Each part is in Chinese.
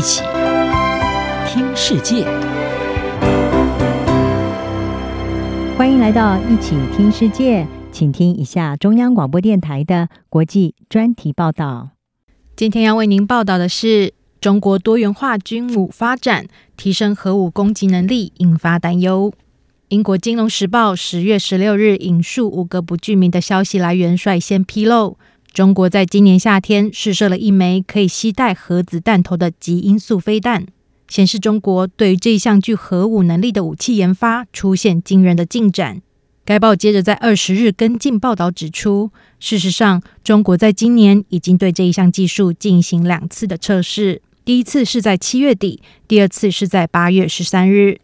一起听世界，欢迎来到一起听世界，请听一下中央广播电台的国际专题报道。今天要为您报道的是中国多元化军武发展，提升核武攻击能力，引发担忧。英国《金融时报》十月十六日引述五个不具名的消息来源，率先披露，中国在今年夏天试射了一枚可以携带核子弹头的极音速飞弹，显示中国对于这项具核武能力的武器研发出现惊人的进展。该报接着在二十日跟进报道指出，事实上，中国在今年已经对这一项技术进行两次的测试，第一次是在七月底，第二次是在八月十三日。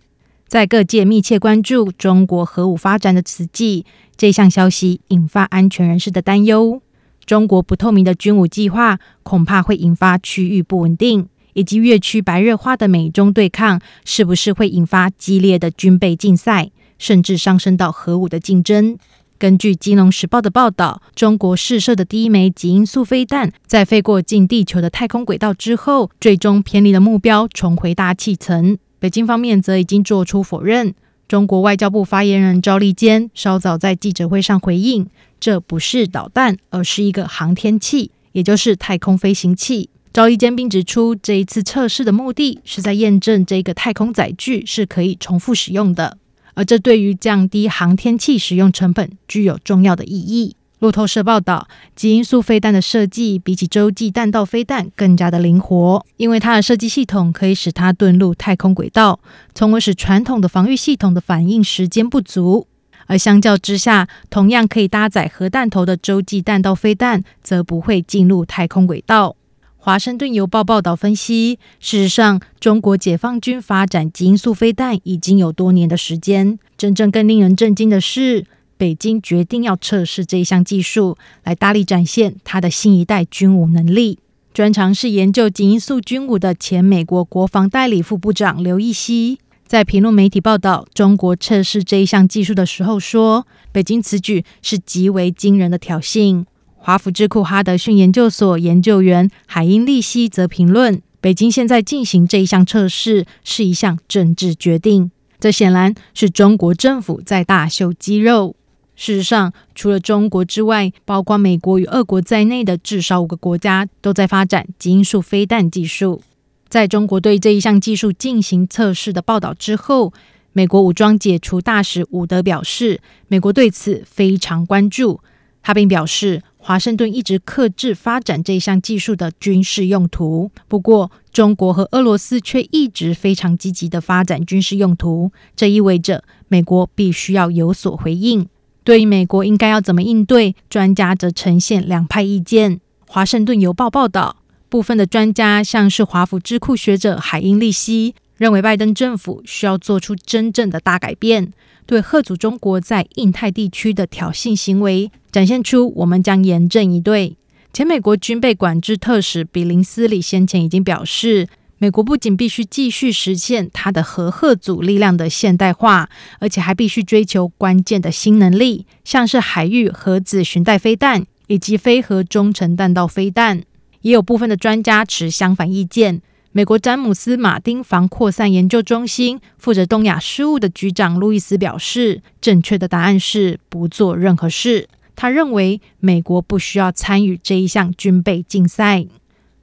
在各界密切关注中国核武发展的此际，这项消息引发安全人士的担忧。中国不透明的军武计划恐怕会引发区域不稳定，以及越趋白热化的美中对抗，是不是会引发激烈的军备竞赛，甚至上升到核武的竞争？根据《金融时报》的报道，中国试射的第一枚极音速飞弹，在飞过近地球的太空轨道之后，最终偏离了目标，重回大气层。北京方面则已经做出否认。中国外交部发言人赵立坚稍早在记者会上回应：“这不是导弹，而是一个航天器，也就是太空飞行器。”赵立坚并指出，这一次测试的目的是在验证这个太空载具是可以重复使用的，而这对于降低航天器使用成本具有重要的意义。路透社报道，极音速飞弹的设计比起洲际弹道飞弹更加的灵活，因为它的设计系统可以使它遁入太空轨道，从而使传统的防御系统的反应时间不足。而相较之下，同样可以搭载核弹头的洲际弹道飞弹则不会进入太空轨道。华盛顿邮报报道分析，事实上，中国解放军发展极音速飞弹已经有多年的时间。真正更令人震惊的是，北京决定要测试这一项技术，来大力展现它的新一代军武能力。专长是研究极音速军武的前美国国防代理副部长刘易熙，在评论媒体报道中国测试这一项技术的时候说：“北京此举是极为惊人的挑衅。”华府智库哈德逊研究所研究员海因利希则评论：“北京现在进行这一项测试是一项政治决定，这显然是中国政府在大秀肌肉。”事实上，除了中国之外，包括美国与俄国在内的至少五个国家都在发展基因素飞弹技术。在中国对这一项技术进行测试的报道之后，美国武装解除大使伍德表示，美国对此非常关注。他并表示，华盛顿一直克制发展这项技术的军事用途，不过中国和俄罗斯却一直非常积极地发展军事用途。这意味着美国必须要有所回应。对于美国应该要怎么应对，专家则呈现两派意见。华盛顿邮报报道，部分的专家，像是华府智库学者海因利希，认为拜登政府需要做出真正的大改变，对吓阻中国在印太地区的挑衅行为，展现出我们将严阵以对。前美国军备管制特使比林斯里先前已经表示。美国不仅必须继续实现它的核吓阻力量的现代化，而且还必须追求关键的新能力，像是海域核子巡弋飞弹以及非核中程弹道飞弹。也有部分的专家持相反意见。美国詹姆斯·马丁防扩散研究中心负责东亚事务的局长路易斯表示，正确的答案是不做任何事。他认为美国不需要参与这一项军备竞赛。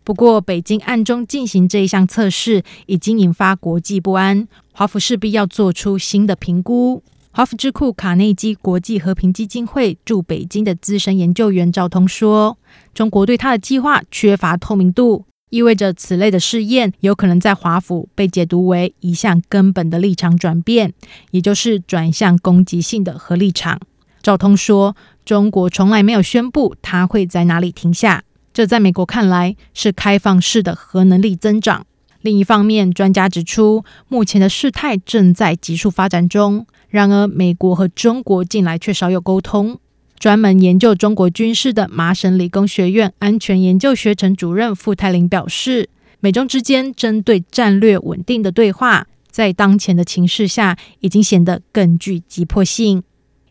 不过，北京暗中进行这一项测试，已经引发国际不安。华府势必要做出新的评估。华府智库卡内基国际和平基金会驻北京的资深研究员赵通说：“中国对他的计划缺乏透明度，意味着此类的试验有可能在华府被解读为一项根本的立场转变，也就是转向攻击性的核立场。”赵通说：“中国从来没有宣布他会在哪里停下。”这在美国看来是开放式的核能力增长。另一方面，专家指出，目前的事态正在急速发展中。然而，美国和中国近来却少有沟通。专门研究中国军事的麻省理工学院安全研究学程主任傅泰林表示，美中之间针对战略稳定的对话，在当前的情势下，已经显得更具急迫性。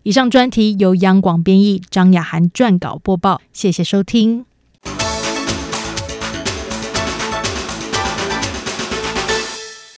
以上专题由央广编译，张雅涵撰稿播报。谢谢收听。